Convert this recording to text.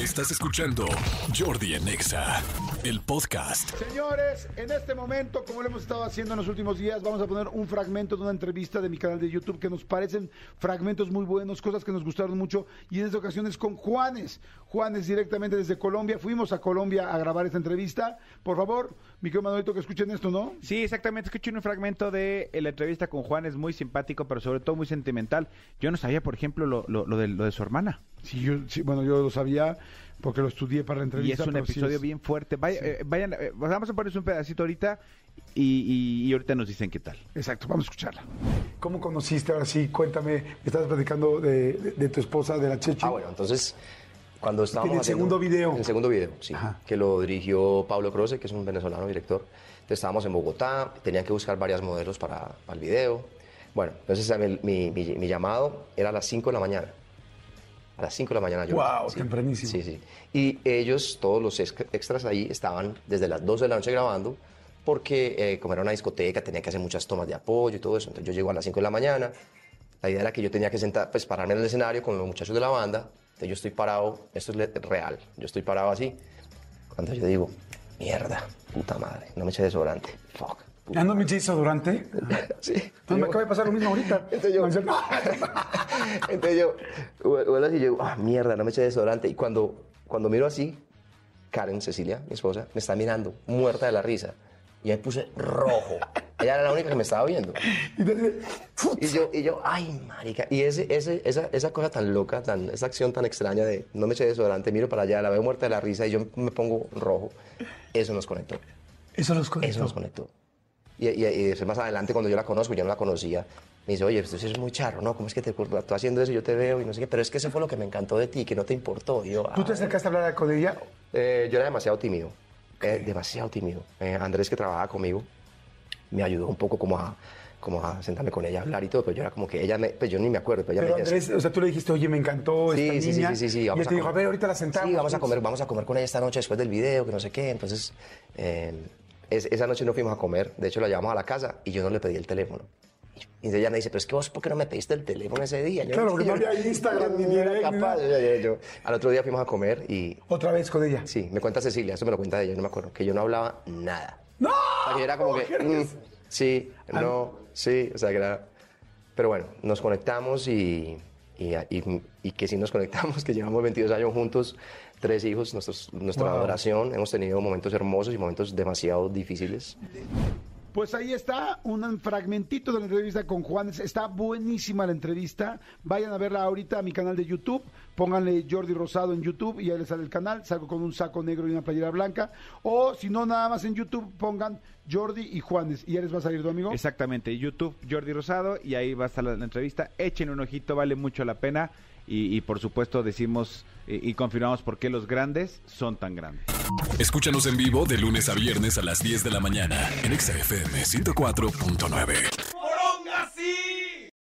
Estás escuchando Jordi en Exa, el podcast. Señores, en este momento, como lo hemos estado haciendo en los últimos días, vamos a poner un fragmento de una entrevista de mi canal de YouTube que nos parecen fragmentos muy buenos, cosas que nos gustaron mucho. Y en esta ocasión es con Juanes. Juanes directamente desde Colombia. Fuimos a Colombia a grabar esta entrevista. Por favor, mi querido Manuelito, que escuchen esto, ¿no? Sí, exactamente. Escuché un fragmento de la entrevista con Juan, es muy simpático, pero sobre todo muy sentimental. Yo no sabía, por ejemplo, lo, lo, lo de, lo de su hermana. Sí, yo, sí, bueno, yo lo sabía porque lo estudié para la Y entrevista. es un sí episodio es- bien fuerte. Vaya, Sí. eh, vayan, eh, vamos a ponerles un pedacito ahorita y, y- y ahorita nos dicen qué tal. Exacto, vamos a escucharla. ¿Cómo conociste? Ahora sí, cuéntame. Me estabas platicando de, de- de tu esposa, de la Chechi. Ah, bueno, entonces, cuando estábamos el haciendo- segundo video. El segundo video, sí. Ajá. Que lo dirigió Pablo Croce, que es un venezolano director. Entonces estábamos en Bogotá, tenían que buscar varias modelos para, para el video. Bueno, entonces mi, mi- mi- mi llamado era a las 5 de la mañana. A las 5 de la mañana yo. Guau, sí. tempranísimo. Sí, sí. Y ellos, todos los ex- extras ahí, estaban desde las 12 de la noche grabando, porque eh, como era una discoteca, tenía que hacer muchas tomas de apoyo y todo eso. Entonces yo llego a las 5 de la mañana. La idea era que yo tenía que sentar, pues pararme en el escenario con los muchachos de la banda. Entonces yo estoy parado, esto es real, yo estoy parado así. Cuando yo digo, mierda, puta madre, no me eché desodorante. Fuck. ¿Ya no me eché durante? Sí. No, me acaba de pasar lo mismo ahorita. Entonces yo, entonces yo, vuelvo así y yo, ah, mierda, no me eché desodorante. Y cuando, cuando miro así, Karen, Cecilia, mi esposa, me está mirando, muerta de la risa. Y me puse rojo. Ella era la única que me estaba viendo. Y entonces, yo, y yo, ay, marica. Y ese, ese, esa, esa cosa tan loca, tan, esa acción tan extraña de no me eché desodorante, miro para allá, la veo muerta de la risa y yo me pongo rojo. Eso nos conectó. Eso los conectó. Eso nos conectó. Y, y, y después más adelante, cuando yo la conozco, yo no la conocía, me dice, oye, usted es muy charro, ¿no? ¿Cómo es que te, tú haciendo eso y yo te veo y no sé qué? Pero es que eso fue lo que me encantó de ti, que no te importó. Y yo, ¿Tú te acercaste a hablar con ella? Eh, yo era demasiado tímido, eh, demasiado tímido. Eh, Andrés, que trabajaba conmigo, me ayudó un poco como a, como a sentarme con ella a hablar y todo, pero yo era como que ella, me, pues yo ni me acuerdo, pero ella Pero me decía, Andrés, o sea, tú le dijiste, oye, me encantó Sí, esta sí, sí, niña. sí, sí, sí, y vamos él te a dijo, a ver, ahorita la sentamos. Sí, vamos a comer, vamos a comer con ella esta noche después del video, que no sé qué. Entonces, eh, es- esa noche no fuimos a comer. De hecho, la llevamos a la casa y yo no le pedí el teléfono. Y entonces ella me dice, pero es que vos, ¿por qué no me pediste el teléfono ese día? Yo- Claro, porque no había Instagram, yo ni era ni capaz. Yo- yo- Al otro día fuimos a comer y Otra vez con ella. Sí, me cuenta Cecilia, eso me lo cuenta ella, yo no me acuerdo, que yo no hablaba nada. ¡No! O sea, que era como que, mm, sí, no, sí, o sea, que era... Pero bueno, nos conectamos y, y, y- y que sí nos conectamos, que llevamos 22 años juntos, tres hijos, nuestros, nuestra Wow. adoración, hemos tenido momentos hermosos y momentos demasiado difíciles. Pues ahí está, un fragmentito de la entrevista con Juanes. Está buenísima la entrevista. Vayan a verla ahorita a mi canal de YouTube. Pónganle Jordi Rosado en YouTube y ahí les sale el canal. Salgo con un saco negro y una playera blanca. O si no, nada más en YouTube pongan Jordi y Juanes. Y ya les va a salir tu amigo. Exactamente, YouTube Jordi Rosado y ahí va a estar la, la entrevista. Echen un ojito, vale mucho la pena y, por supuesto decimos y, y confirmamos por qué los grandes son tan grandes. Escúchanos en vivo de lunes a viernes a las 10 de la mañana en Exa FM 104.9.